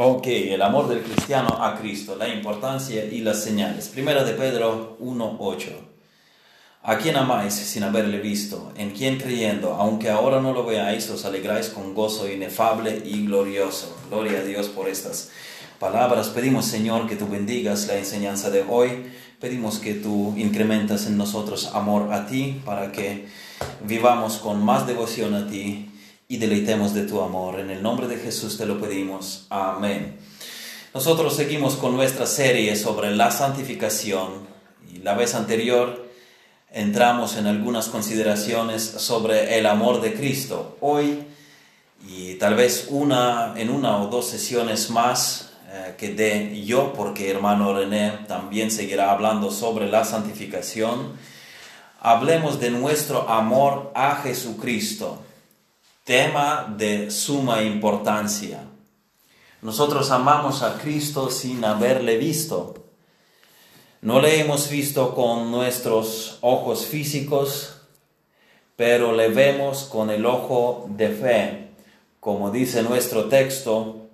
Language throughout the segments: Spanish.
Ok, el amor del cristiano a Cristo, la importancia y las señales. Primera de Pedro 1.8. A quien amáis sin haberle visto, en quien creyendo, aunque ahora no lo veáis, os alegráis con gozo inefable y glorioso. Gloria a Dios por estas palabras. Pedimos, Señor, que tú bendigas la enseñanza de hoy. Pedimos que tú incrementas en nosotros amor a ti para que vivamos con más devoción a ti y deleitemos de tu amor. En el nombre de Jesús te lo pedimos. Amén. Nosotros seguimos con nuestra serie sobre la santificación y la vez anterior entramos en algunas consideraciones sobre el amor de Cristo. Hoy y tal vez una en una o dos sesiones más eh, que dé yo porque hermano René también seguirá hablando sobre la santificación. Hablemos de nuestro amor a Jesucristo tema de suma importancia. Nosotros amamos a Cristo sin haberle visto. No le hemos visto con nuestros ojos físicos, pero le vemos con el ojo de fe, como dice nuestro texto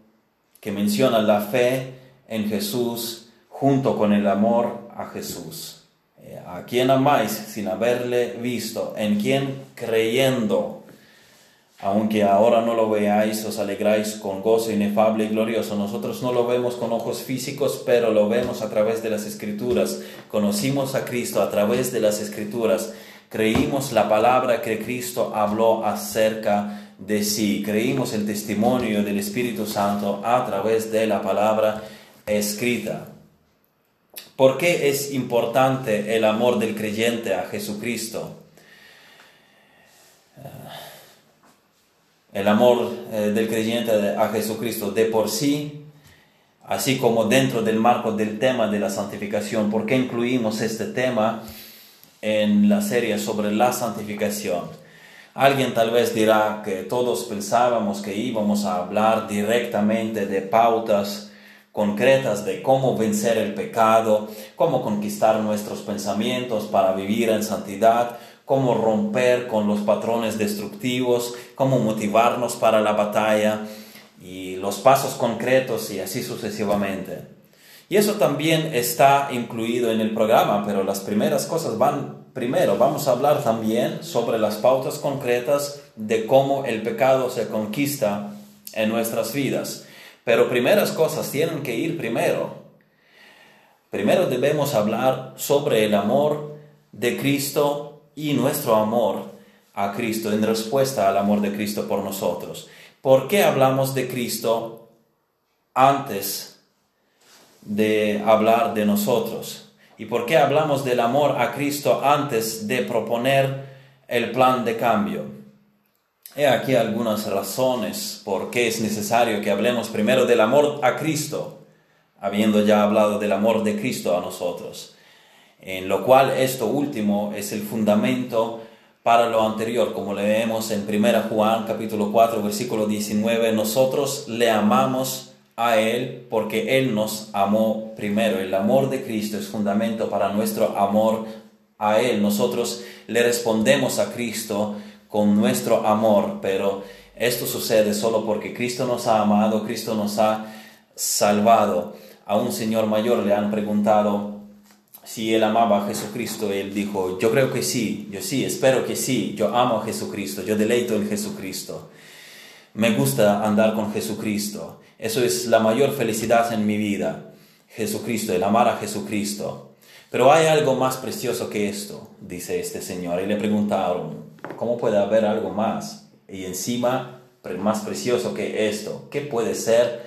que menciona la fe en Jesús junto con el amor a Jesús. Eh, a quien amáis sin haberle visto, en quien creyendo aunque ahora no lo veáis, os alegráis con gozo inefable y glorioso. Nosotros no lo vemos con ojos físicos, pero lo vemos a través de las escrituras. Conocimos a Cristo a través de las escrituras. Creímos la palabra que Cristo habló acerca de sí. Creímos el testimonio del Espíritu Santo a través de la palabra escrita. ¿Por qué es importante el amor del creyente a Jesucristo? El amor eh, del creyente a Jesucristo de por sí, así como dentro del marco del tema de la santificación. ¿Por qué incluimos este tema en la serie sobre la santificación? Alguien tal vez dirá que todos pensábamos que íbamos a hablar directamente de pautas concretas de cómo vencer el pecado, cómo conquistar nuestros pensamientos para vivir en santidad, cómo romper con los patrones destructivos, cómo motivarnos para la batalla y los pasos concretos y así sucesivamente. Y eso también está incluido en el programa, pero las primeras cosas van primero. Vamos a hablar también sobre las pautas concretas de cómo el pecado se conquista en nuestras vidas. Pero primeras cosas tienen que ir primero. Primero debemos hablar sobre el amor de Cristo y nuestro amor a Cristo en respuesta al amor de Cristo por nosotros. ¿Por qué hablamos de Cristo antes de hablar de nosotros? ¿Y por qué hablamos del amor a Cristo antes de proponer el plan de cambio? He aquí algunas razones por qué es necesario que hablemos primero del amor a Cristo, habiendo ya hablado del amor de Cristo a nosotros en lo cual esto último es el fundamento para lo anterior, como leemos en 1 Juan capítulo 4 versículo 19, nosotros le amamos a Él porque Él nos amó primero. El amor de Cristo es fundamento para nuestro amor a Él. Nosotros le respondemos a Cristo con nuestro amor, pero esto sucede solo porque Cristo nos ha amado, Cristo nos ha salvado. A un señor mayor le han preguntado, si él amaba a Jesucristo, él dijo, yo creo que sí, yo sí, espero que sí, yo amo a Jesucristo, yo deleito en Jesucristo. Me gusta andar con Jesucristo. Eso es la mayor felicidad en mi vida. Jesucristo, el amar a Jesucristo. Pero hay algo más precioso que esto, dice este señor. Y le preguntaron, ¿cómo puede haber algo más? Y encima, más precioso que esto. ¿Qué puede ser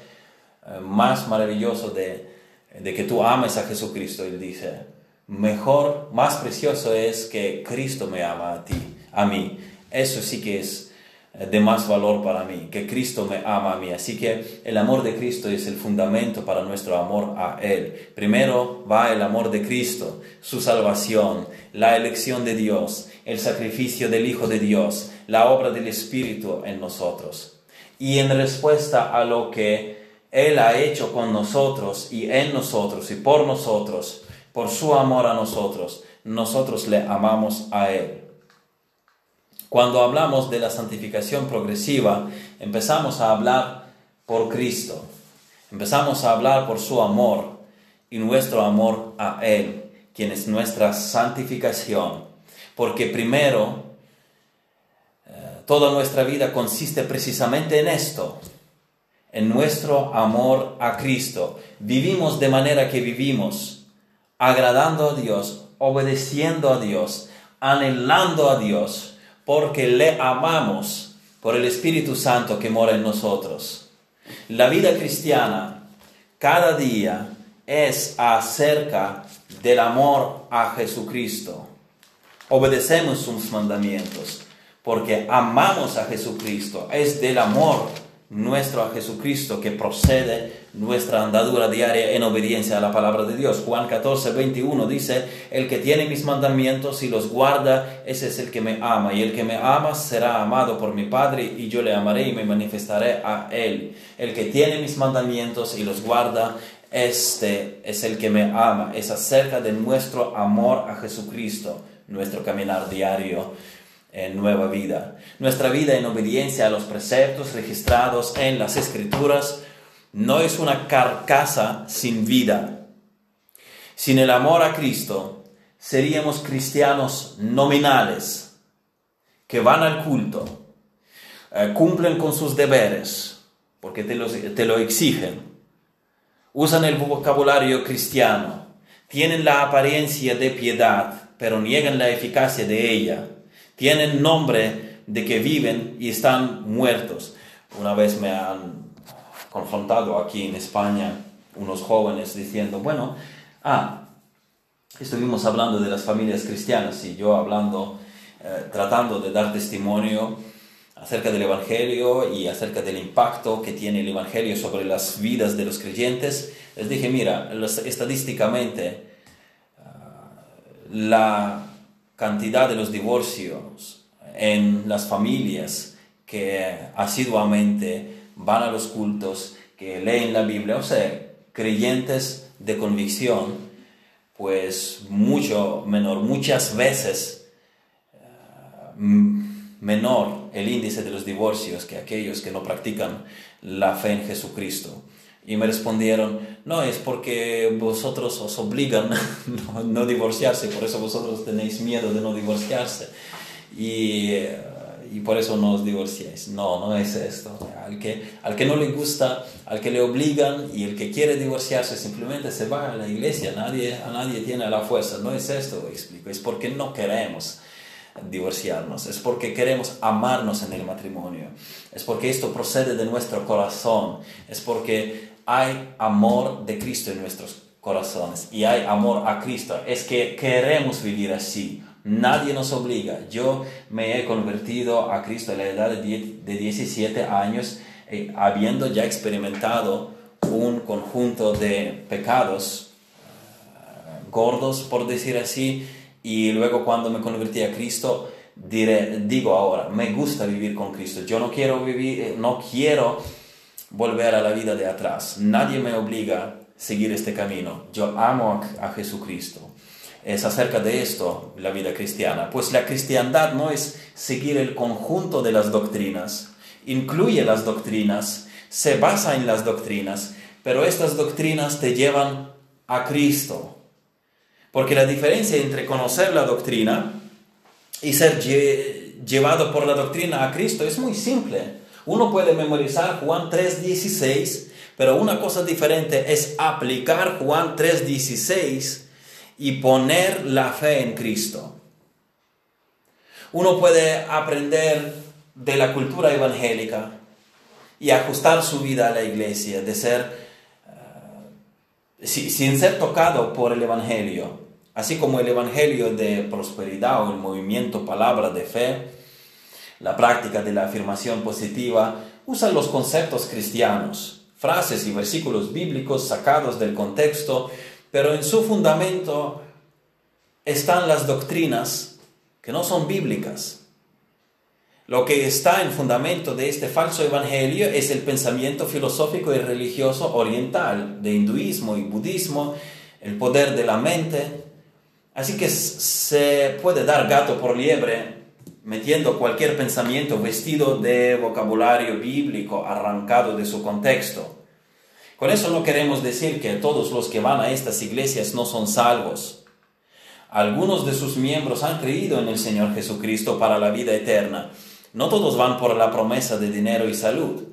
eh, más maravilloso de, de que tú ames a Jesucristo. Él dice, mejor, más precioso es que Cristo me ama a ti, a mí. Eso sí que es eh, de más valor para mí, que Cristo me ama a mí. Así que el amor de Cristo es el fundamento para nuestro amor a Él. Primero va el amor de Cristo, su salvación, la elección de Dios, el sacrificio del Hijo de Dios, la obra del Espíritu en nosotros. Y en respuesta a lo que él ha hecho con nosotros y en nosotros y por nosotros, por su amor a nosotros, nosotros le amamos a Él. Cuando hablamos de la santificación progresiva, empezamos a hablar por Cristo. Empezamos a hablar por su amor y nuestro amor a Él, quien es nuestra santificación. Porque primero, eh, toda nuestra vida consiste precisamente en esto, en nuestro amor a Cristo. Vivimos de manera que vivimos, agradando a Dios, obedeciendo a Dios, anhelando a Dios, porque le amamos por el Espíritu Santo que mora en nosotros. La vida cristiana cada día es acerca del amor a Jesucristo. Obedecemos sus mandamientos porque amamos a Jesucristo. Es del amor nuestro a Jesucristo que procede nuestra andadura diaria en obediencia a la palabra de Dios. Juan 14, 21 dice, el que tiene mis mandamientos y los guarda, ese es el que me ama, y el que me ama será amado por mi Padre, y yo le amaré y me manifestaré a él. El que tiene mis mandamientos y los guarda, este es el que me ama, es acerca de nuestro amor a Jesucristo, nuestro caminar diario en nueva vida. Nuestra vida en obediencia a los preceptos registrados en las escrituras no es una carcasa sin vida. Sin el amor a Cristo seríamos cristianos nominales que van al culto, eh, cumplen con sus deberes, porque te, te lo exigen, usan el vocabulario cristiano, tienen la apariencia de piedad, pero niegan la eficacia de ella tienen nombre de que viven y están muertos. Una vez me han confrontado aquí en España unos jóvenes diciendo, bueno, ah, estuvimos hablando de las familias cristianas y yo hablando, eh, tratando de dar testimonio acerca del Evangelio y acerca del impacto que tiene el Evangelio sobre las vidas de los creyentes, les dije, mira, estadísticamente ah, la cantidad de los divorcios en las familias que asiduamente van a los cultos, que leen la Biblia, o sea, creyentes de convicción, pues mucho menor, muchas veces eh, menor el índice de los divorcios que aquellos que no practican la fe en Jesucristo. Y me respondieron, no, es porque vosotros os obligan no, no divorciarse, por eso vosotros tenéis miedo de no divorciarse. Y, eh, y, por eso no os divorciáis. No, no es esto. Al que, al que no le gusta, al que le obligan y el que quiere divorciarse simplemente se va a la iglesia. Nadie, a nadie tiene la fuerza. No es esto, explico. Es porque no queremos divorciarnos, es porque queremos amarnos en el matrimonio, es porque esto procede de nuestro corazón, es porque hay amor de Cristo en nuestros corazones y hay amor a Cristo. Es que queremos vivir así. Nadie nos obliga. Yo me he convertido a Cristo a la edad de 17 años, eh, habiendo ya experimentado un conjunto de pecados eh, gordos, por decir así, y luego cuando me convertí a Cristo, diré, digo ahora, me gusta vivir con Cristo. Yo no quiero vivir, eh, no quiero volver a la vida de atrás. Nadie me obliga a seguir este camino. Yo amo a, Jesucristo. Es acerca de esto la vida cristiana. Pues la cristiandad no es seguir el conjunto de las doctrinas. Incluye las doctrinas, se basa en las doctrinas, pero estas doctrinas te llevan a Cristo. Porque la diferencia entre conocer la doctrina y ser llevado por la doctrina a Cristo es muy simple. Uno puede memorizar Juan 3.16, pero una cosa diferente es aplicar Juan 3.16 y poner la fe en Cristo. Uno puede aprender de la cultura evangélica y ajustar su vida a la iglesia, de ser, eh, sin ser tocado por el Evangelio, así como el Evangelio de prosperidad o el movimiento palabra de fe, la práctica de la afirmación positiva usa los conceptos cristianos, frases y versículos bíblicos sacados del contexto, pero en su fundamento están las doctrinas que no son bíblicas. Lo que está en fundamento de este falso evangelio es el pensamiento filosófico y religioso oriental, de hinduismo y budismo, el poder de la mente. Así que se puede dar gato por liebre metiendo cualquier pensamiento vestido de vocabulario bíblico arrancado de su contexto. Con eso no queremos decir que todos los que van a estas iglesias no son salvos. Algunos de sus miembros han creído en el Señor Jesucristo para la vida eterna. No todos van por la promesa de dinero y salud.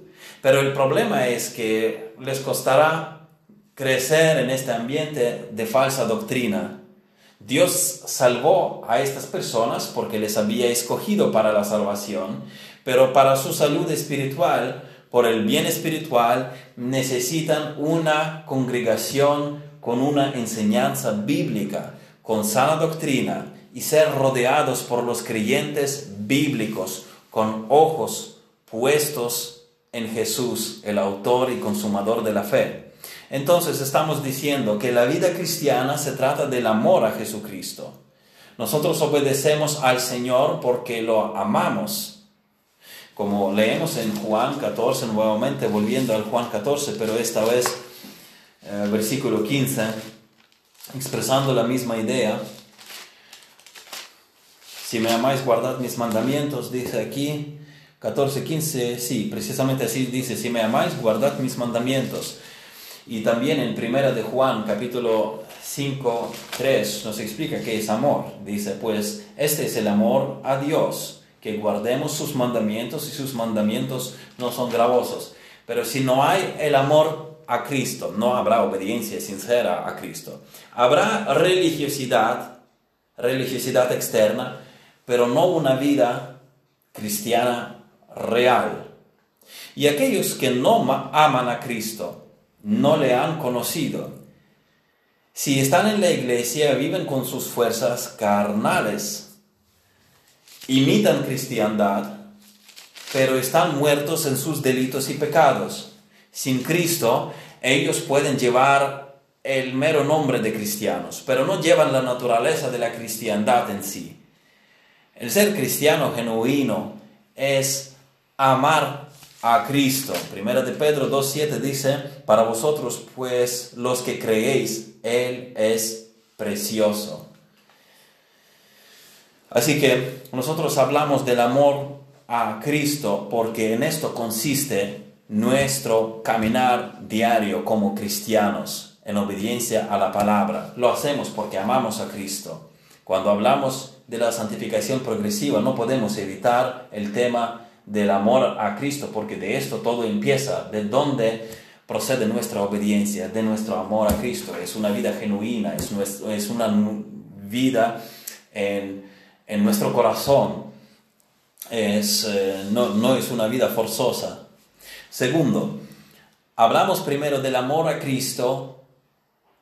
Pero el problema es que les costará crecer en este ambiente de falsa doctrina. Dios salvó a estas personas porque les había escogido para la salvación, pero para su salud espiritual por el bien espiritual necesitan una congregación con una enseñanza bíblica, con sana doctrina y ser rodeados por los creyentes bíblicos con ojos puestos en Jesús, el autor y consumador de la fe. Entonces estamos diciendo que la vida cristiana se trata del amor a Jesucristo. Nosotros obedecemos al Señor porque lo amamos como leemos en Juan 14, nuevamente volviendo al Juan 14, pero esta vez eh, versículo 15, expresando la misma idea. Si me amáis, guardad mis mandamientos, dice aquí 14, 15, sí, precisamente así dice, si me amáis, guardad mis mandamientos. Y también en primera de Juan, capítulo 5, 3, nos explica qué es amor. Dice, pues este es el amor a Dios que guardemos sus mandamientos y sus mandamientos no son gravosos. Pero si no hay el amor a Cristo, no habrá obediencia sincera a Cristo. Habrá religiosidad, religiosidad externa, pero no una vida cristiana real. Y aquellos que no aman a Cristo, no le han conocido, si están en la iglesia, viven con sus fuerzas carnales imitan cristiandad, pero están muertos en sus delitos y pecados. Sin Cristo, ellos pueden llevar el mero nombre de cristianos, pero no llevan la naturaleza de la cristiandad en sí. El ser cristiano genuino es amar a Cristo. Primera de Pedro 2.7 dice, para vosotros pues los que creéis, Él es precioso. Así que nosotros hablamos del amor a Cristo porque en esto consiste nuestro caminar diario como cristianos en obediencia a la palabra. Lo hacemos porque amamos a Cristo. Cuando hablamos de la santificación progresiva no podemos evitar el tema del amor a Cristo porque de esto todo empieza, de dónde procede nuestra obediencia, de nuestro amor a Cristo. Es una vida genuina, es, una vida en en nuestro corazón es, eh, no, no es una vida forzosa. Segundo, hablamos primero del amor a Cristo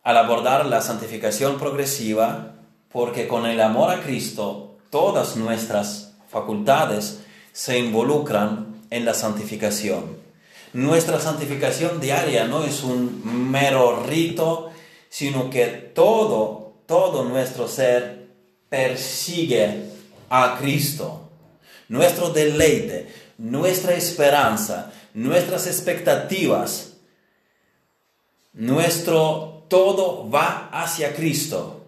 al abordar la santificación progresiva, porque con el amor a Cristo todas nuestras facultades se involucran en la santificación. Nuestra santificación diaria no es un mero rito, sino que todo, todo nuestro ser persigue a Cristo. Nuestro deleite, nuestra esperanza, nuestras expectativas, nuestro todo va hacia Cristo.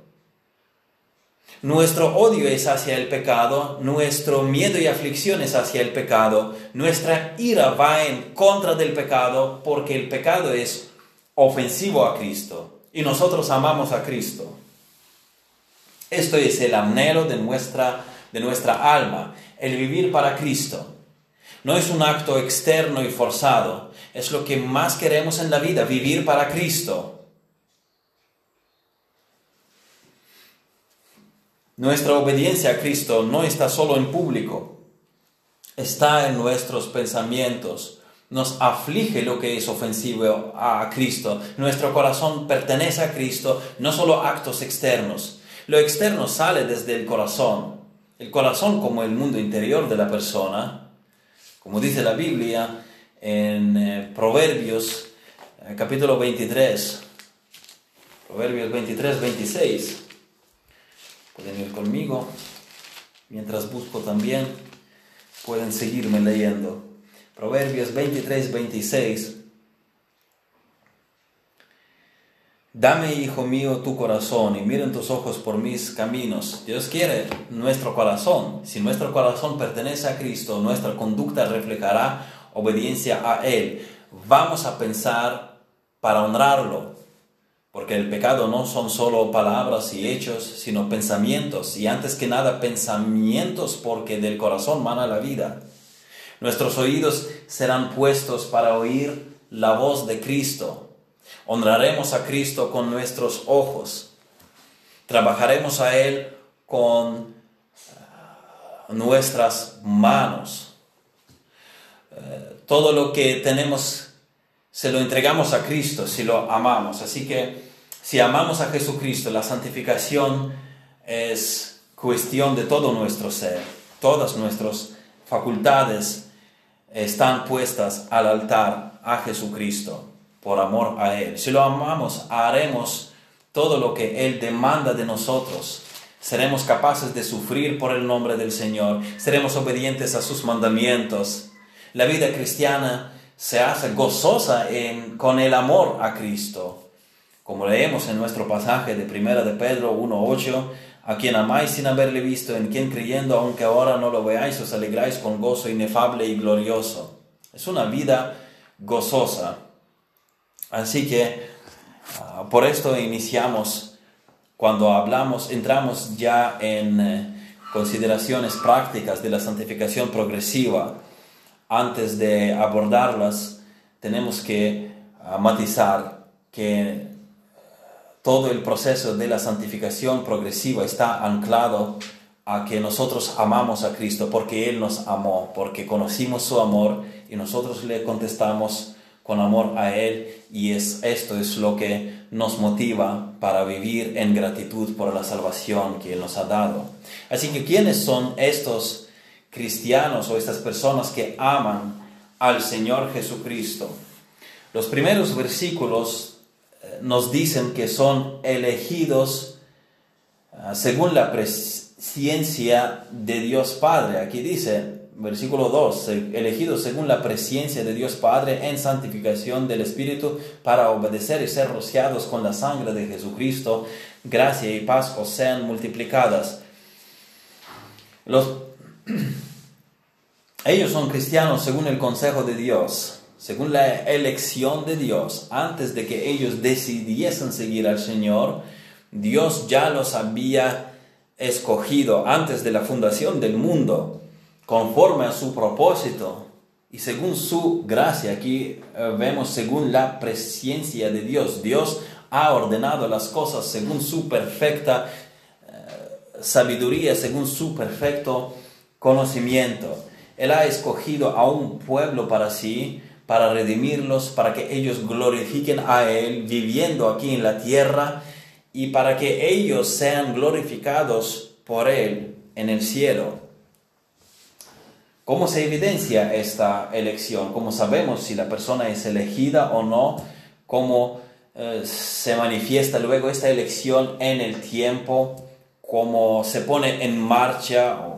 Nuestro odio es hacia el pecado, nuestro miedo y aflicción es hacia el pecado, nuestra ira va en contra del pecado porque el pecado es ofensivo a Cristo y nosotros amamos a Cristo. Esto es el anhelo de nuestra, de nuestra alma, el vivir para Cristo. No es un acto externo y forzado, es lo que más queremos en la vida, vivir para Cristo. Nuestra obediencia a Cristo no está solo en público, está en nuestros pensamientos. Nos aflige lo que es ofensivo a Cristo. Nuestro corazón pertenece a Cristo, no solo actos externos. Lo externo sale desde el corazón. El corazón como el mundo interior de la persona, como dice la Biblia en eh, Proverbios eh, capítulo 23, Proverbios 23, 26. Pueden ir conmigo. Mientras busco también, pueden seguirme leyendo. Proverbios 23, 26 Dame, hijo mío, tu corazón y miren tus ojos por mis caminos. Dios quiere nuestro corazón. Si nuestro corazón pertenece a Cristo, nuestra conducta reflejará obediencia a Él. Vamos a pensar para honrarlo. Porque el pecado no son solo palabras y hechos, sino pensamientos. Y antes que nada pensamientos porque del corazón mana la vida. Nuestros oídos serán puestos para oír la voz de Cristo. Honraremos a Cristo con nuestros ojos. Trabajaremos a Él con ah, nuestras manos. Eh, todo lo que tenemos se lo entregamos a Cristo si lo amamos. Así que si amamos a Jesucristo, la santificación es cuestión de todo nuestro ser. Todas nuestras facultades están puestas al altar a Jesucristo por amor a Él. Si lo amamos, haremos todo lo que Él demanda de nosotros. Seremos capaces de sufrir por el nombre del Señor. Seremos obedientes a sus mandamientos. La vida cristiana se hace gozosa con el amor a Cristo. Como leemos en nuestro pasaje de Primera de Pedro 1.8, a quien amáis sin haberle visto, en quien creyendo, aunque ahora no lo veáis, os alegráis con gozo inefable y glorioso. Es una vida gozosa. Así que ah, por esto iniciamos, cuando hablamos, entramos ya en eh, consideraciones prácticas de la santificación progresiva antes de abordarlas, tenemos que ah, matizar que todo el proceso de la santificación progresiva está anclado a que nosotros amamos a Cristo porque Él nos amó, porque conocimos su amor y nosotros le contestamos con amor a Él y es, esto es lo que nos motiva para vivir en gratitud por la salvación que Él nos ha dado. Así que, ¿quiénes son estos cristianos o estas personas que aman al Señor Jesucristo. Los primeros versículos nos dicen que son elegidos ah, según la presencia de Dios Padre. Aquí dice, versículo 2, elegidos según la presencia de Dios Padre en santificación del Espíritu para obedecer y ser rociados con la sangre de Jesucristo, gracia y paz sean multiplicadas. Los ellos son cristianos según el consejo de Dios, según la elección de Dios. Antes de que ellos decidiesen seguir al Señor, Dios ya los había escogido antes de la fundación del mundo, conforme a su propósito y según su gracia. Aquí eh, vemos según la presencia de Dios. Dios ha ordenado las cosas según su perfecta eh, sabiduría, según su perfecto conocimiento. Él ha escogido a un pueblo para sí, para redimirlos, para que ellos glorifiquen a Él viviendo aquí en la tierra y para que ellos sean glorificados por Él en el cielo. ¿Cómo se evidencia esta elección? ¿Cómo sabemos si la persona es elegida o no? ¿Cómo eh, se manifiesta luego esta elección en el tiempo? ¿Cómo se pone en marcha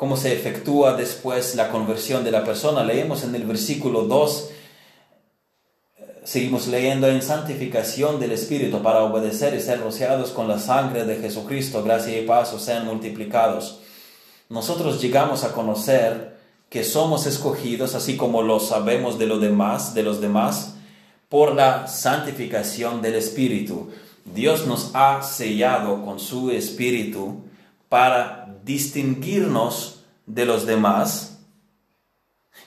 cómo se efectúa después la conversión de la persona. Leemos en el versículo 2, seguimos leyendo en santificación del Espíritu para obedecer y ser rociados con la sangre de Jesucristo, gracia y paz sean multiplicados. Nosotros llegamos a conocer que somos escogidos, así como lo sabemos de, lo demás, de los demás, por la santificación del Espíritu. Dios nos ha sellado con su Espíritu para distinguirnos de los demás.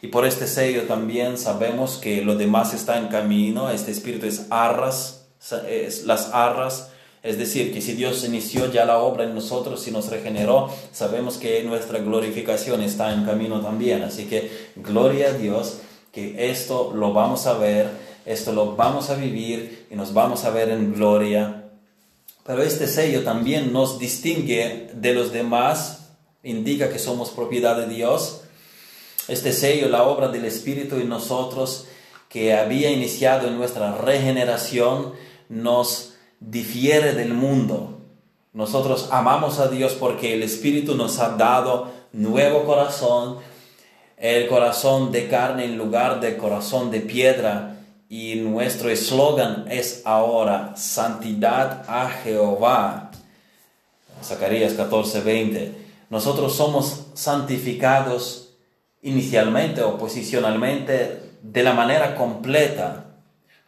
Y por este sello también sabemos que lo demás está en camino. Este espíritu es arras, es las arras. Es decir, que si Dios inició ya la obra en nosotros y nos regeneró, sabemos que nuestra glorificación está en camino también. Así que gloria a Dios que esto lo vamos a ver, esto lo vamos a vivir y nos vamos a ver en gloria pero este sello también nos distingue de los demás, indica que somos propiedad de Dios. Este sello, la obra del Espíritu en nosotros, que había iniciado en nuestra regeneración, nos difiere del mundo. Nosotros amamos a Dios porque el Espíritu nos ha dado nuevo corazón, el corazón de carne en lugar de corazón de piedra y nuestro eslogan es ahora santidad a Jehová. Zacarías 14:20. Nosotros somos santificados inicialmente o posicionalmente de la manera completa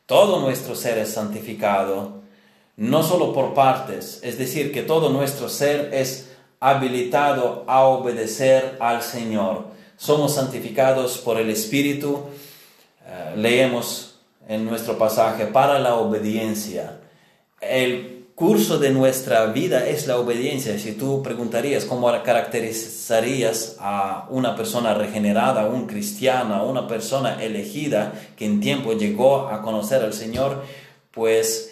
Todo nuestro ser es santificado, no solo por partes, es decir, que todo nuestro ser es habilitado a obedecer al Señor. Somos santificados por el Espíritu. Eh, leemos en nuestro pasaje para la obediencia. El curso de nuestra vida es la obediencia. Si tú preguntarías cómo caracterizarías a una persona regenerada, un cristiano, una persona elegida que en tiempo llegó a conocer al Señor, pues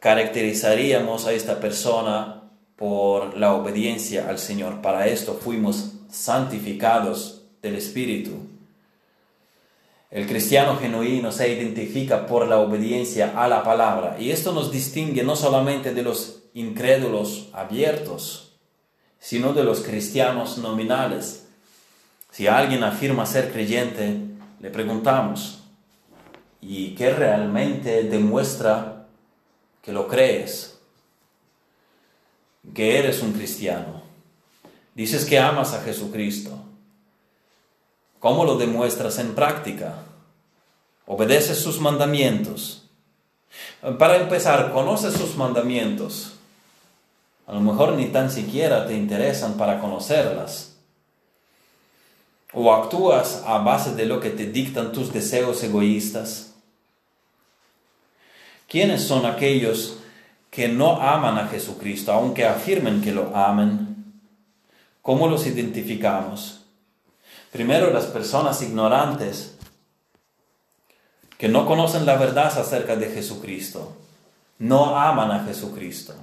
caracterizaríamos a esta persona por la obediencia al Señor. Para esto fuimos santificados del Espíritu. El cristiano genuino se identifica por la obediencia a la palabra y esto nos distingue no solamente de los incrédulos abiertos, sino de los cristianos nominales. Si alguien afirma ser creyente, le preguntamos, ¿y qué realmente demuestra que lo crees, que eres un cristiano. Dices que amas a Jesucristo. ¿Cómo lo demuestras en práctica? Obedeces sus mandamientos. Para empezar, conoces sus mandamientos. A lo mejor ni tan siquiera te interesan para conocerlas. O actúas a base de lo que te dictan tus deseos egoístas. ¿Quiénes son aquellos que no aman a Jesucristo, aunque afirmen que lo aman? ¿Cómo los identificamos? Primero, las personas ignorantes que no conocen la verdad acerca de Jesucristo, no aman a Jesucristo.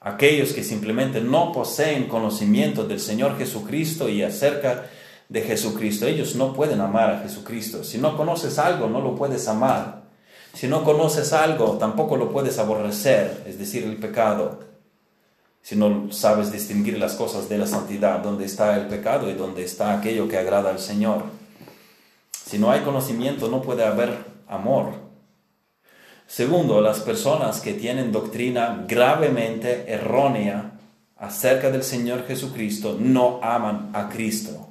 Aquellos que simplemente no poseen conocimiento del Señor Jesucristo y acerca de Jesucristo, ellos no pueden amar a Jesucristo. Si no conoces algo, no lo puedes amar. Si no conoces algo, tampoco lo puedes aborrecer, es decir, el pecado. Si no sabes distinguir las cosas de la santidad, dónde está el pecado y dónde está aquello que agrada al Señor. Si no hay conocimiento, no puede haber amor. Segundo, las personas que tienen doctrina gravemente errónea acerca del Señor Jesucristo no aman a Cristo.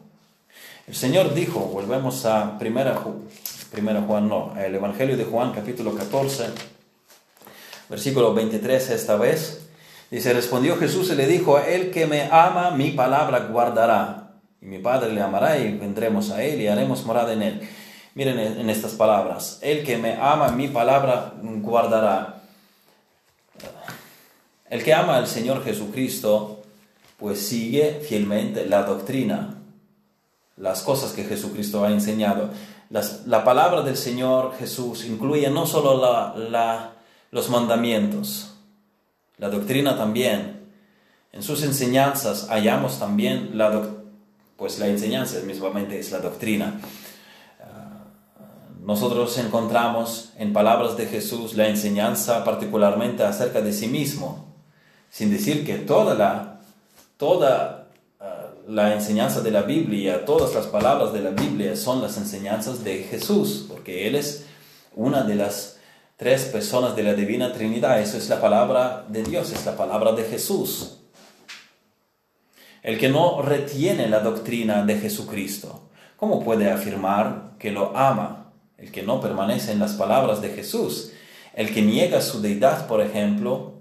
El Señor dijo, volvemos a primera Juan no, el Evangelio de Juan capítulo 14, versículo 23 esta vez. Dice, respondió Jesús y le dijo, el que me ama, mi palabra guardará. Y mi Padre le amará y vendremos a él y haremos morada en él. Miren en estas palabras, el que me ama, mi palabra guardará. El que ama al Señor Jesucristo, pues sigue fielmente la doctrina, las cosas que Jesucristo ha enseñado la palabra del Señor Jesús incluye no solo los mandamientos, la doctrina también. En sus enseñanzas hallamos también la pues la enseñanza mismamente es la doctrina. Ah, nosotros encontramos en palabras de Jesús la enseñanza particularmente acerca de sí mismo, sin decir que toda la, toda la enseñanza de la Biblia, todas las palabras de la Biblia son las enseñanzas de Jesús, porque Él es una de las tres personas de la Divina Trinidad. Eso es la palabra de Dios, es la palabra de Jesús. El que no retiene la doctrina de Jesucristo, ¿cómo puede afirmar que lo ama? El que no permanece en las palabras de Jesús. El que niega su deidad, por ejemplo,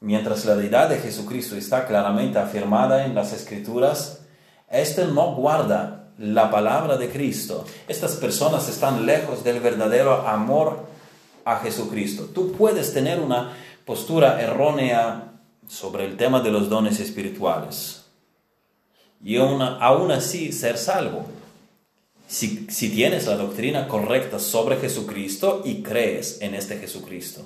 mientras la deidad de Jesucristo está claramente afirmada en las Escrituras, este no guarda la palabra de Cristo. Estas personas están lejos del verdadero amor a Jesucristo. Tú puedes tener una postura errónea sobre el tema de los dones espirituales y aún así ser salvo. Si, si tienes la doctrina correcta sobre Jesucristo y crees en este Jesucristo.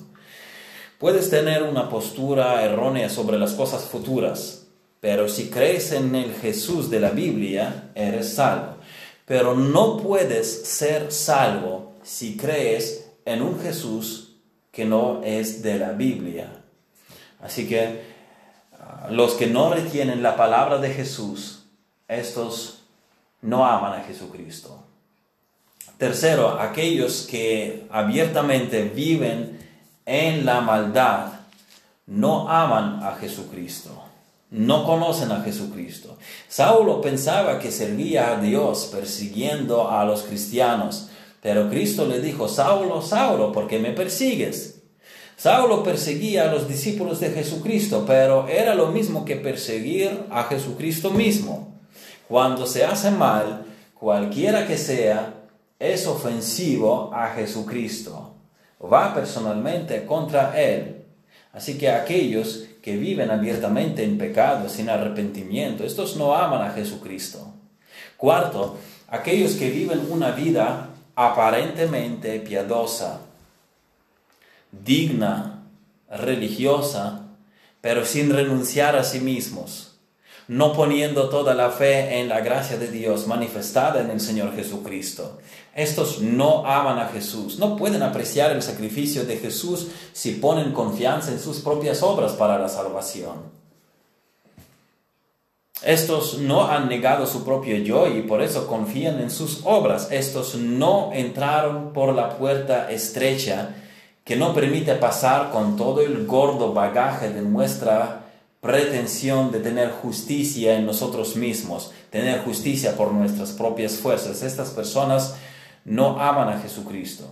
Puedes tener una postura errónea sobre las cosas futuras, pero si crees en el Jesús de la Biblia, eres salvo. Pero no puedes ser salvo si crees en un Jesús que no es de la Biblia. Así que ah, los que no retienen la palabra de Jesús, estos no aman a Jesucristo. Tercero, aquellos que abiertamente viven en la maldad no aman a Jesucristo, no conocen a Jesucristo. Saulo pensaba que servía a Dios persiguiendo a los cristianos, Pero Cristo le dijo, Saulo, Saulo, ¿por qué me persigues? Saulo perseguía a los discípulos de Jesucristo, pero era lo mismo que perseguir a Jesucristo mismo. Cuando se hace mal, cualquiera que sea, es ofensivo a Jesucristo. Va personalmente contra Él. Así que aquellos que viven abiertamente en pecado, sin arrepentimiento, estos no aman a Jesucristo. Cuarto, aquellos que viven una vida aparentemente piadosa, digna, religiosa, pero sin renunciar a sí mismos, no poniendo toda la fe en la gracia de Dios manifestada en el Señor Jesucristo. Estos no aman a Jesús, no pueden apreciar el sacrificio de Jesús si ponen confianza en sus propias obras para la salvación. Estos no han negado su propio yo y por eso confían en sus obras. Estos no entraron por la puerta estrecha que no permite pasar con todo el gordo bagaje de nuestra pretensión de tener justicia en nosotros mismos, tener justicia por nuestras propias fuerzas. Estas personas no aman a Jesucristo.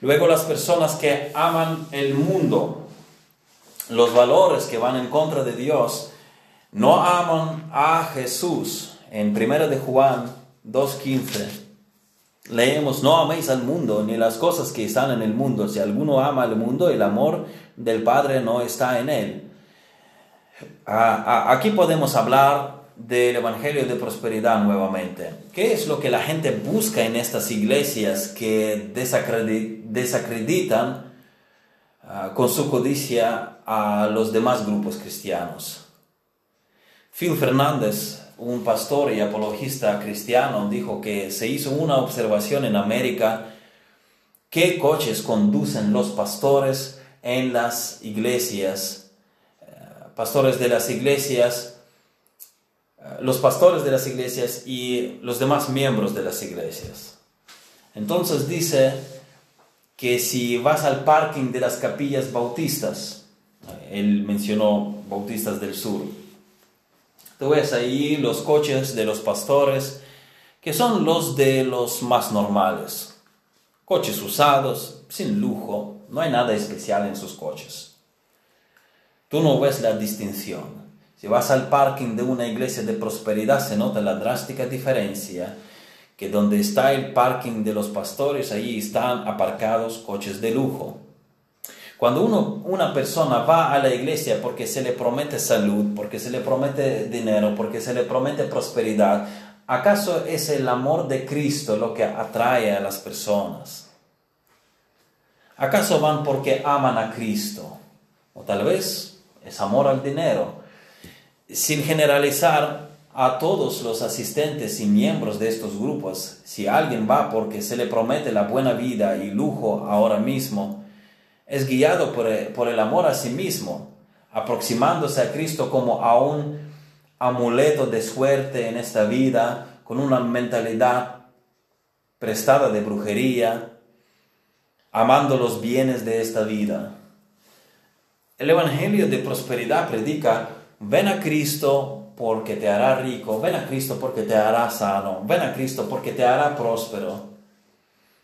Luego las personas que aman el mundo, los valores que van en contra de Dios, no aman a Jesús. En 1 de Juan 2.15 leemos, no améis al mundo ni las cosas que están en el mundo. Si alguno ama al mundo, el amor del Padre no está en él. Aquí podemos hablar del Evangelio de Prosperidad nuevamente. ¿Qué es lo que la gente busca en estas iglesias que desacreditan ah, con su codicia a los demás grupos cristianos? Phil Fernández, un pastor y apologista cristiano, dijo que se hizo una observación en América qué coches conducen los pastores en las iglesias, eh, pastores de las iglesias, eh, los pastores de las iglesias y los demás miembros de las iglesias. Entonces dice que si vas al parking de las capillas bautistas, eh, él mencionó bautistas del sur, Tú ves ahí los coches de los pastores, que son los de los más normales. Coches usados, sin lujo, no hay nada especial en sus coches. Tú no ves la distinción. Si vas al parking de una iglesia de prosperidad se nota la drástica diferencia que donde está el parking de los pastores, allí están aparcados coches de lujo. Cuando uno, una persona va a la iglesia porque se le promete salud, porque se le promete dinero, porque se le promete prosperidad, ¿acaso es el amor de Cristo lo que atrae a las personas? ¿Acaso van porque aman a Cristo? O tal vez es amor al dinero. Sin generalizar a todos los asistentes y miembros de estos grupos, si alguien va porque se le promete la buena vida y lujo ahora mismo, es guiado por el, amor a sí mismo, aproximándose a Cristo como a un amuleto de suerte en esta vida, con una mentalidad prestada de brujería, amando los bienes de esta vida. El Evangelio de prosperidad predica, ven a Cristo porque te hará rico, ven a Cristo porque te hará sano, ven a Cristo porque te hará próspero.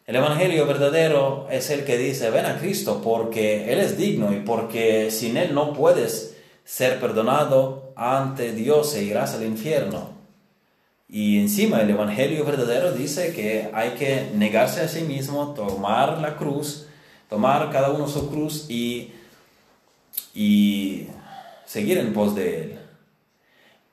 El Evangelio verdadero es el que dice, ven a Cristo porque Él es digno y porque sin Él no puedes ser perdonado ante Dios e irás al infierno. Y encima el Evangelio verdadero dice que hay que negarse a sí mismo, tomar la cruz, tomar cada uno su cruz y, y seguir en pos de Él.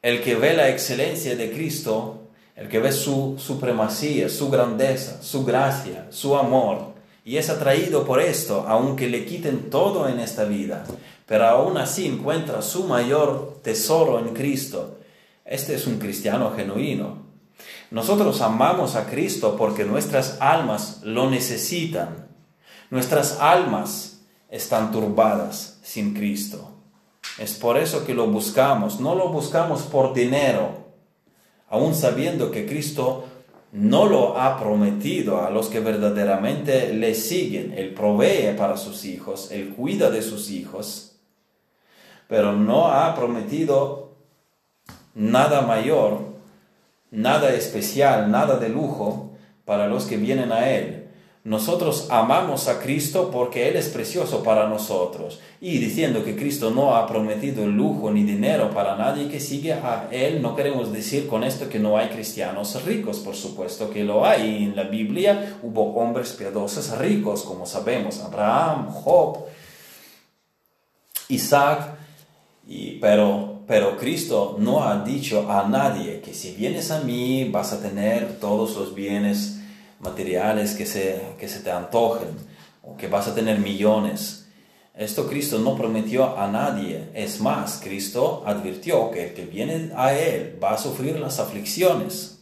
El que ve la excelencia de Cristo el que ve su supremacía, su grandeza, su gracia, su amor, y es atraído por esto, aunque le quiten todo en esta vida, pero aún así encuentra su mayor tesoro en Cristo. Este es un cristiano genuino. Nosotros amamos a Cristo porque nuestras almas lo necesitan. Nuestras almas están turbadas sin Cristo. Es por eso que lo buscamos. No lo buscamos por dinero, aún sabiendo que Cristo no lo ha prometido a los que verdaderamente le siguen. Él provee para sus hijos, Él cuida de sus hijos, pero no ha prometido nada mayor, nada especial, nada de lujo para los que vienen a Él. Nosotros amamos a Cristo porque Él es precioso para nosotros. Y diciendo que Cristo no ha prometido lujo ni dinero para nadie que sigue a Él, no queremos decir con esto que no hay cristianos ricos, por supuesto que lo hay. En la Biblia hubo hombres piadosos ricos, como sabemos, Abraham, Job, Isaac, pero, pero Cristo no ha dicho a nadie que si vienes a mí vas a tener todos los bienes materiales que se, que se te antojen o que vas a tener millones. Esto Cristo no prometió a nadie. Es más, Cristo advirtió que el que viene a Él va a sufrir las aflicciones.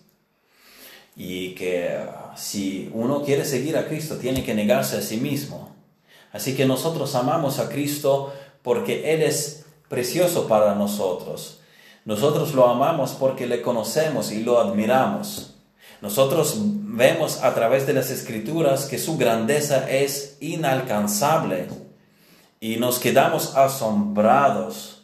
Y que si uno quiere seguir a Cristo, tiene que negarse a sí mismo. Así que nosotros amamos a Cristo porque Él es precioso para nosotros. Nosotros lo amamos porque le conocemos y lo admiramos. Nosotros vemos a través de las escrituras que su grandeza es inalcanzable y nos quedamos asombrados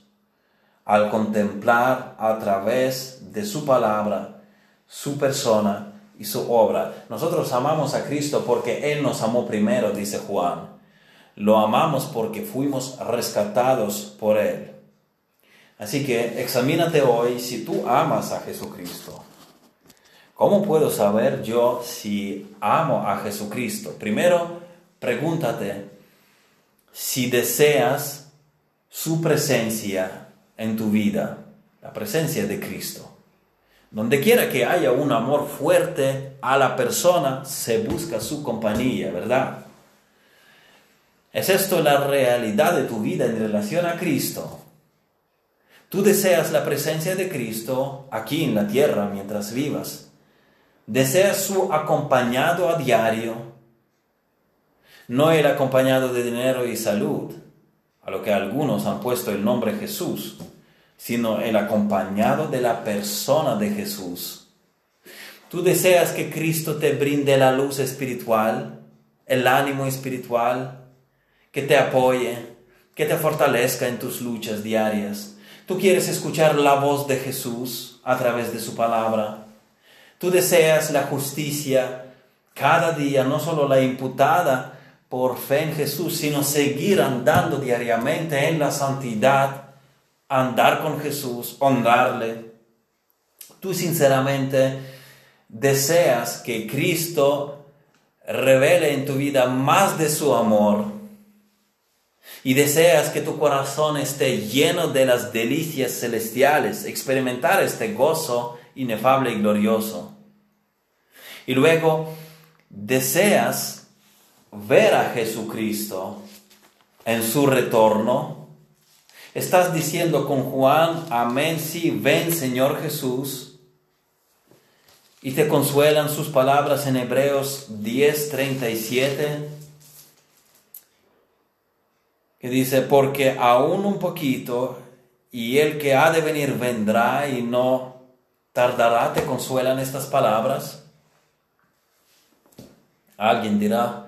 al contemplar a través de su palabra, su persona y su obra. Nosotros amamos a Cristo porque Él nos amó primero, dice Juan. Lo amamos porque fuimos rescatados por Él. Así que examínate hoy si tú amas a Jesucristo. ¿Cómo puedo saber yo si amo a Jesucristo? Primero, pregúntate si deseas su presencia en tu vida, la presencia de Cristo. Donde quiera que haya un amor fuerte a la persona, se busca su compañía, ¿verdad? ¿Es esto la realidad de tu vida en relación a Cristo? Tú deseas la presencia de Cristo aquí en la tierra mientras vivas desea su acompañado a diario, no el acompañado de dinero y salud, a lo que algunos han puesto el nombre Jesús, sino el acompañado de la persona de Jesús. Tú deseas que Cristo te brinde la luz espiritual, el ánimo espiritual, que te apoye, que te fortalezca en tus luchas diarias. Tú quieres escuchar la voz de Jesús a través de su palabra. Tú deseas la justicia cada día, no solo la imputada por fe en Jesús, sino seguir andando diariamente en la santidad, andar con Jesús, honrarle. Tú sinceramente deseas que Cristo revele en tu vida más de su amor y deseas que tu corazón esté lleno de las delicias celestiales, experimentar este gozo inefable y glorioso. Y luego deseas ver a Jesucristo en su retorno. Estás diciendo con Juan, amén, sí, ven Señor Jesús. Y te consuelan sus palabras en Hebreos 10:37, que dice, porque aún un poquito, y el que ha de venir vendrá y no tardará, te consuelan estas palabras. Alguien dirá,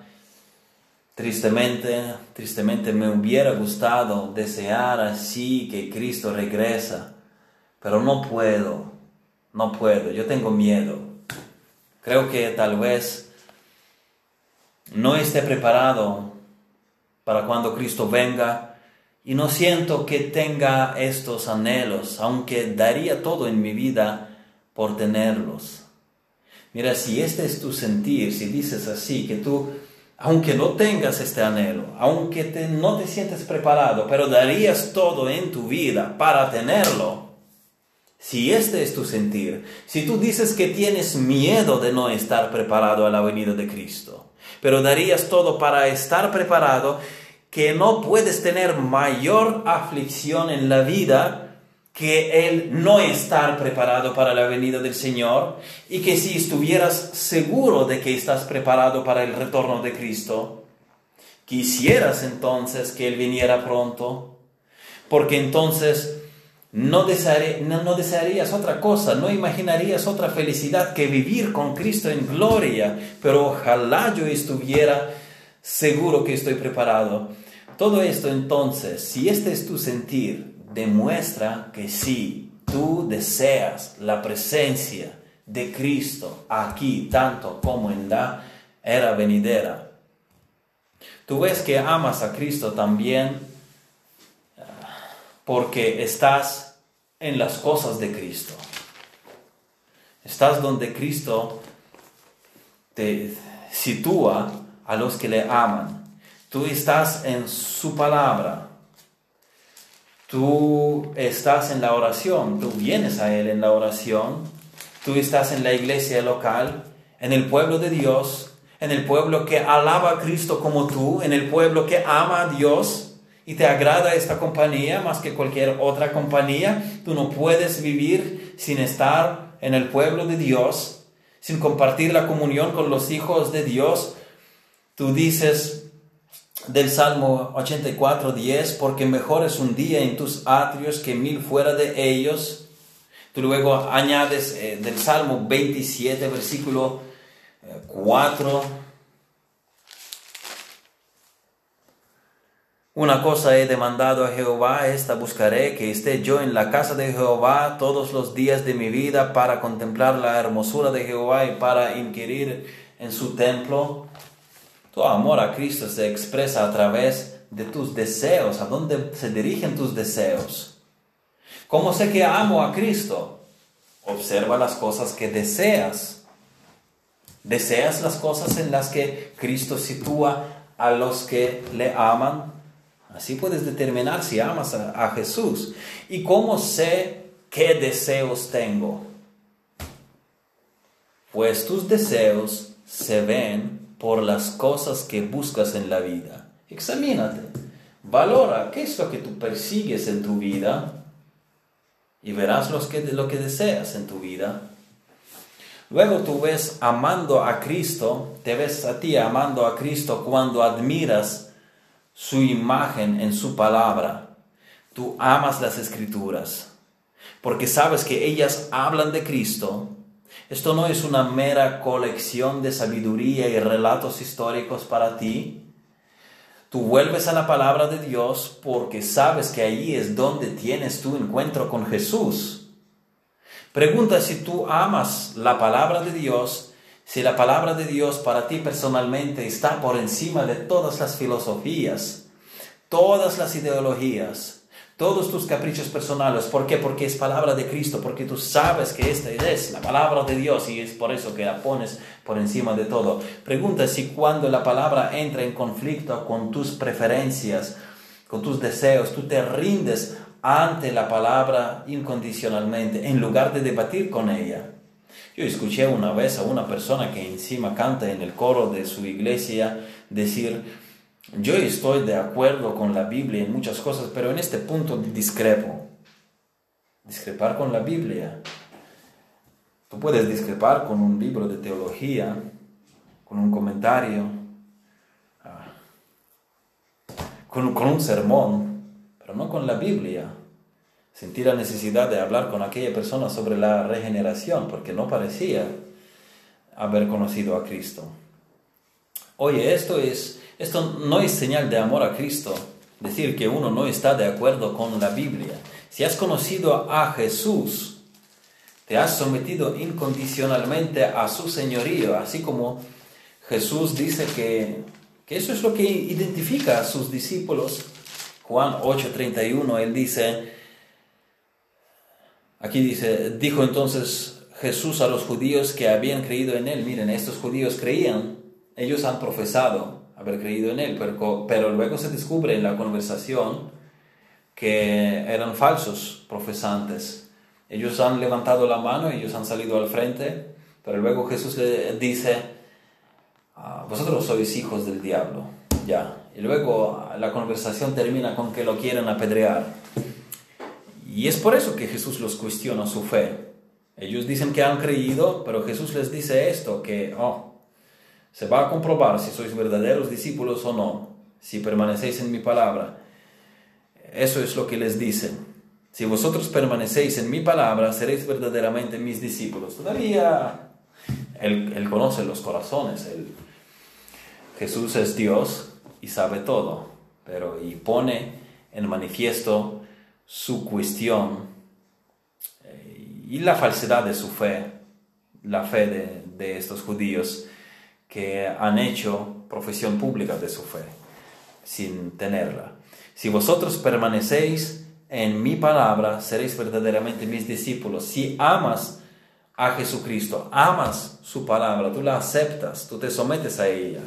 tristemente, tristemente me hubiera gustado desear así que Cristo regresa, pero no puedo, no puedo, yo tengo miedo. Creo que tal vez no esté preparado para cuando Cristo venga y no siento que tenga estos anhelos, aunque daría todo en mi vida por tenerlos. Mira, si este es tu sentir, si dices así, que tú, aunque no tengas este anhelo, aunque te, no te sientes preparado, pero darías todo en tu vida para tenerlo, si este es tu sentir, si tú dices que tienes miedo de no estar preparado a la venida de Cristo, pero darías todo para estar preparado, que no puedes tener mayor aflicción en la vida que el no estar preparado para la venida del Señor y que si estuvieras seguro de que estás preparado para el retorno de Cristo, quisieras entonces que Él viniera pronto, porque entonces no, no, desearías otra cosa, no imaginarías otra felicidad que vivir con Cristo en gloria, pero ojalá yo estuviera seguro que estoy preparado. Todo esto entonces, si este es tu sentir, demuestra que sí, tú deseas la presencia de Cristo aquí, tanto como en la era venidera. Tú ves que amas a Cristo también ah, porque estás en las cosas de Cristo. Estás donde Cristo te sitúa a los que le aman. Tú estás en su palabra. Tú estás en la oración. Tú vienes a Él en la oración. Tú estás en la iglesia local, en el pueblo de Dios, en el pueblo que alaba a Cristo como tú, en el pueblo que ama a Dios y te agrada esta compañía más que cualquier otra compañía. Tú no puedes vivir sin estar en el pueblo de Dios, sin compartir la comunión con los hijos de Dios, tú dices del Salmo 84, 10, porque mejor es un día en tus atrios que mil fuera de ellos. Tú luego añades eh, del Salmo 27, versículo 4, eh, Una cosa he demandado a Jehová, esta buscaré, que esté yo en la casa de Jehová todos los días de mi vida para contemplar la hermosura de Jehová y para inquirir en su templo. Tu amor a Cristo se expresa a través de tus deseos, a dónde se dirigen tus deseos. ¿Cómo sé que amo a Cristo? Observa las cosas que deseas. ¿Deseas las cosas en las que Cristo sitúa a los que le aman? Así puedes determinar si amas a, Jesús. ¿Y cómo sé qué deseos tengo? Pues tus deseos se ven por las cosas que buscas en la vida. Examínate, valora qué es lo que tú persigues en tu vida y verás lo que deseas en tu vida. Luego tú ves amando a Cristo, te ves a ti amando a Cristo cuando admiras su imagen en su palabra. Tú amas las escrituras porque sabes que ellas hablan de Cristo. Esto no es una mera colección de sabiduría y relatos históricos para ti. Tú vuelves a la palabra de Dios porque sabes que allí es donde tienes tu encuentro con Jesús. Pregunta si tú amas la palabra de Dios si la palabra de Dios para ti personalmente está por encima de todas las filosofías, todas las ideologías, todos tus caprichos personales. ¿Por qué? Porque es palabra de Cristo, porque tú sabes que esta es la palabra de Dios y es por eso que la pones por encima de todo. Pregunta si cuando la palabra entra en conflicto con tus preferencias, con tus deseos, tú te rindes ante la palabra incondicionalmente en lugar de debatir con ella. Yo escuché una vez a una persona que encima canta en el coro de su iglesia decir, yo estoy de acuerdo con la Biblia en muchas cosas, pero en este punto discrepo. Discrepar con la Biblia. Tú puedes discrepar con un libro de teología, con un comentario, ah, con, con un sermón, pero no con la Biblia. Sentí la necesidad de hablar con aquella persona sobre la regeneración, porque no parecía haber conocido a Cristo. Oye, esto, es, esto no es señal de amor a Cristo, decir que uno no está de acuerdo con la Biblia. Si has conocido a Jesús, te has sometido incondicionalmente a su señorío, así como Jesús dice que, que eso es lo que identifica a sus discípulos. Juan 8:31, él dice, Aquí dice, dijo entonces Jesús a los judíos que habían creído en él, miren, estos judíos creían, ellos han profesado haber creído en él, pero, pero luego se descubre en la conversación que eran falsos profesantes. Ellos han levantado la mano, ellos han salido al frente, pero luego Jesús le dice, ah, vosotros sois hijos del diablo, ya. Y luego la conversación termina con que lo quieren apedrear. Y es por eso que Jesús los cuestiona su fe. Ellos dicen que han creído, pero Jesús les dice esto, que oh, se va a comprobar si sois verdaderos discípulos o no, si permanecéis en mi palabra. Eso es lo que les dice. Si vosotros permanecéis en mi palabra, seréis verdaderamente mis discípulos. Todavía Él, conoce los corazones. Jesús es Dios y sabe todo, pero y pone en manifiesto su cuestión eh, y la falsedad de su fe. la fe de estos judíos que han hecho profesión pública de su fe sin tenerla. Si vosotros permanecéis en mi palabra, seréis verdaderamente mis discípulos. Si amas a Jesucristo, amas su palabra, tú la aceptas, tú te sometes a ella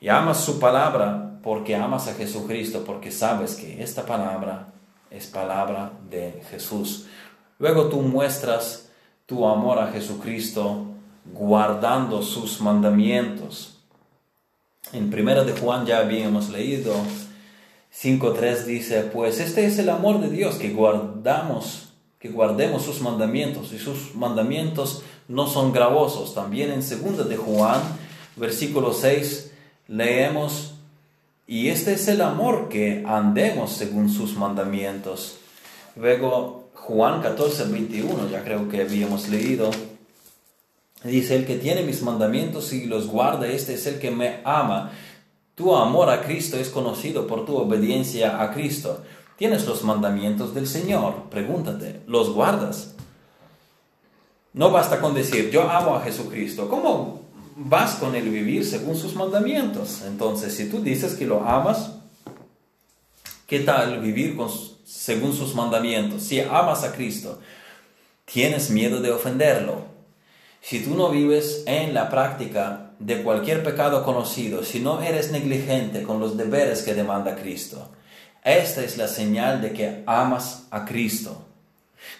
y amas su palabra porque amas a Jesucristo, porque sabes que esta palabra es palabra de Jesús. Luego tú muestras tu amor a Jesucristo guardando sus mandamientos. En primera de Juan ya habíamos leído 5.3 dice, pues este es el amor de Dios, que guardamos, que guardemos sus mandamientos, y sus mandamientos no son gravosos. También en segunda de Juan, versículo 6, leemos, y este es el amor que andemos según sus mandamientos. Luego Juan 14, 21, ya creo que habíamos leído, dice, el que tiene mis mandamientos y los guarda, este es el que me ama. Tu amor a Cristo es conocido por tu obediencia a Cristo. Tienes los mandamientos del Señor. Pregúntate, ¿los guardas? No basta con decir, yo amo a Jesucristo. ¿Cómo vas con el vivir según sus mandamientos? Entonces, si tú dices que lo amas, ¿qué tal vivir según sus mandamientos? Si amas a Cristo, tienes miedo de ofenderlo. Si tú no vives en la práctica de cualquier pecado conocido, si no eres negligente con los deberes que demanda Cristo, esta es la señal de que amas a Cristo.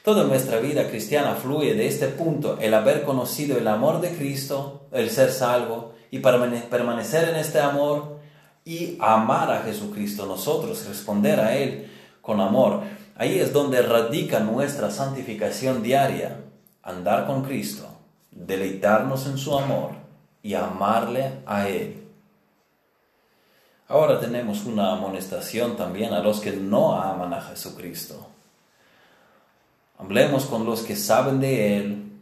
Toda nuestra vida cristiana fluye de este punto, el haber conocido el amor de Cristo, el ser salvo y permanecer en este amor y amar a Jesucristo, nosotros responder a Él con amor. Ahí es donde radica nuestra santificación diaria, andar con Cristo, deleitarnos en su amor y amarle a Él. Ahora tenemos una amonestación también a los que no aman a Jesucristo. Hablemos con los que saben de Él,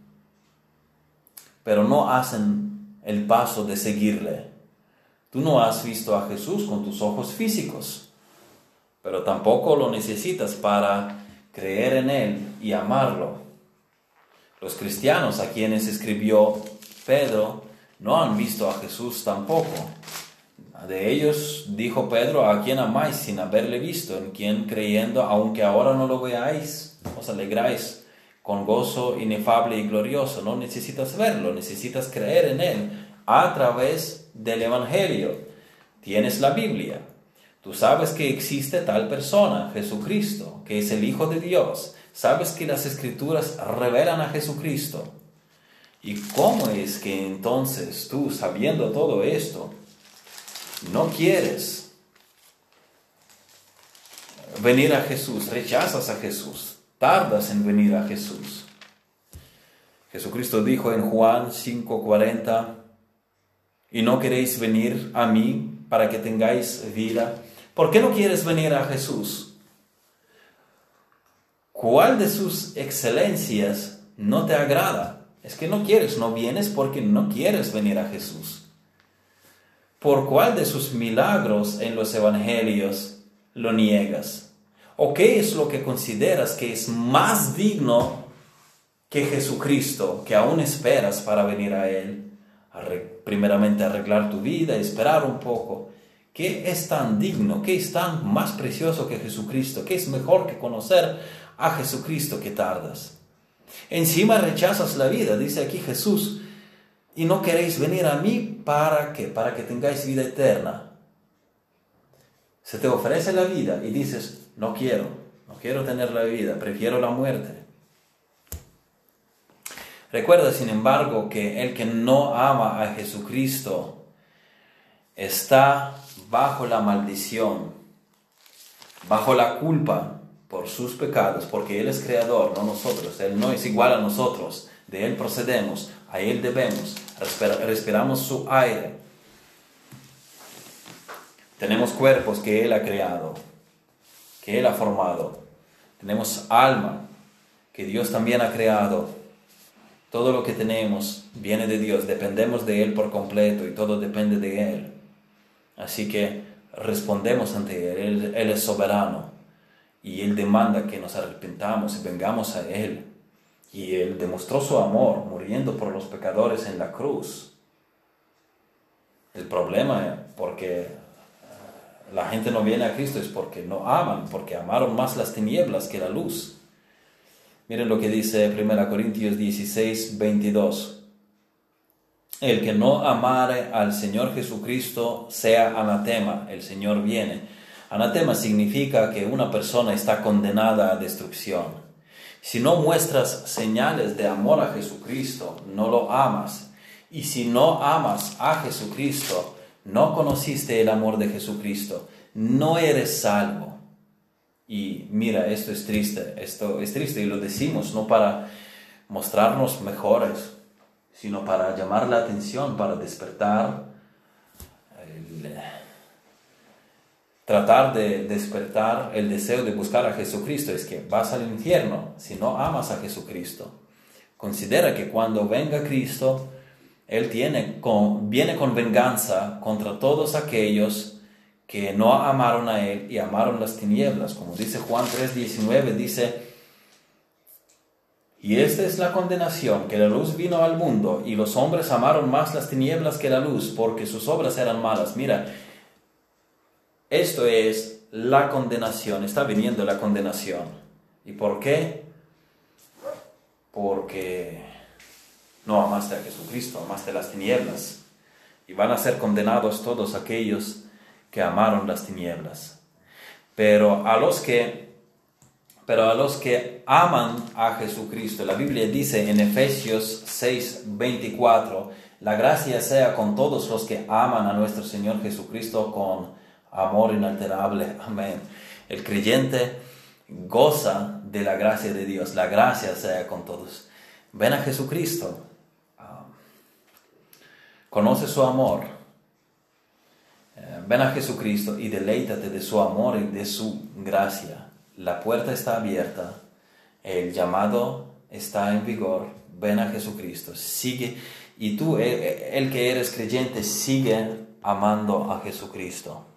pero no hacen el paso de seguirle. Tú no has visto a Jesús con tus ojos físicos, pero tampoco lo necesitas para creer en Él y amarlo. Los cristianos a quienes escribió Pedro no han visto a Jesús tampoco. De ellos dijo Pedro, a quien amáis sin haberle visto, en quien creyendo, aunque ahora no lo veáis, os alegráis con gozo inefable y glorioso. No necesitas verlo, necesitas creer en él a través del Evangelio. Tienes la Biblia. Tú sabes que existe tal persona, Jesucristo, que es el Hijo de Dios. Sabes que las escrituras revelan a Jesucristo. ¿Y cómo es que entonces tú, sabiendo todo esto, no quieres venir a Jesús, rechazas a Jesús, tardas en venir a Jesús? Jesucristo dijo en Juan 5:40, y no queréis venir a mí para que tengáis vida. ¿Por qué no quieres venir a Jesús? ¿Cuál de sus excelencias no te agrada? Es que no quieres, no vienes porque no quieres venir a Jesús. ¿Por cuál de sus milagros en los evangelios lo niegas? ¿O qué es lo que consideras que es más digno que Jesucristo, que aún esperas para venir a Él? primeramente arreglar tu vida, esperar un poco. ¿Qué es tan digno? ¿Qué es tan más precioso que Jesucristo? ¿Qué es mejor que conocer a Jesucristo que tardas? Encima rechazas la vida, dice aquí Jesús, y no queréis venir a mí para que, para que tengáis vida eterna. Se te ofrece la vida y dices, no quiero, no quiero tener la vida, prefiero la muerte. Recuerda, sin embargo, que el que no ama a Jesucristo está bajo la maldición, bajo la culpa por sus pecados, porque Él es creador, no nosotros. Él no es igual a nosotros. De Él procedemos, a Él debemos, respiramos su aire. Tenemos cuerpos que Él ha creado, que Él ha formado. Tenemos alma que Dios también ha creado. Todo lo que tenemos viene de Dios, dependemos de Él por completo y todo depende de Él. Así que respondemos ante Él, Él, Él es soberano y Él demanda que nos arrepentamos y vengamos a Él. Y Él demostró su amor muriendo por los pecadores en la cruz. El problema, porque la gente no viene a Cristo, es porque no aman, porque amaron más las tinieblas que la luz. Miren lo que dice 1 Corintios 16, 22. El que no amare al Señor Jesucristo sea anatema, el Señor viene. Anatema significa que una persona está condenada a destrucción. Si no muestras señales de amor a Jesucristo, no lo amas. Y si no amas a Jesucristo, no conociste el amor de Jesucristo, no eres salvo. Y mira, esto es triste, esto es triste y lo decimos no para mostrarnos mejores, sino para llamar la atención, para despertar, tratar de despertar el deseo de buscar a Jesucristo. Es que vas al infierno si no amas a Jesucristo. Considera que cuando venga Cristo, Él tiene viene con venganza contra todos aquellos que no amaron a Él y amaron las tinieblas. Como dice Juan 3:19, dice, y esta es la condenación, que la luz vino al mundo y los hombres amaron más las tinieblas que la luz porque sus obras eran malas. Mira, esto es la condenación, está viniendo la condenación. ¿Y por qué? Porque no amaste a Jesucristo, amaste las tinieblas. Y van a ser condenados todos aquellos que amaron las tinieblas. Pero a los que pero a los que aman a Jesucristo, la Biblia dice en Efesios 6:24, la gracia sea con todos los que aman a nuestro Señor Jesucristo con amor inalterable. Amén. El creyente goza de la gracia de Dios, la gracia sea con todos. Ven a Jesucristo, ah, conoce su amor, eh, ven a Jesucristo y deleítate de su amor y de su gracia. La puerta está abierta, el llamado está en vigor. Ven a Jesucristo, sigue. Y tú, el que eres creyente, sigue amando a Jesucristo.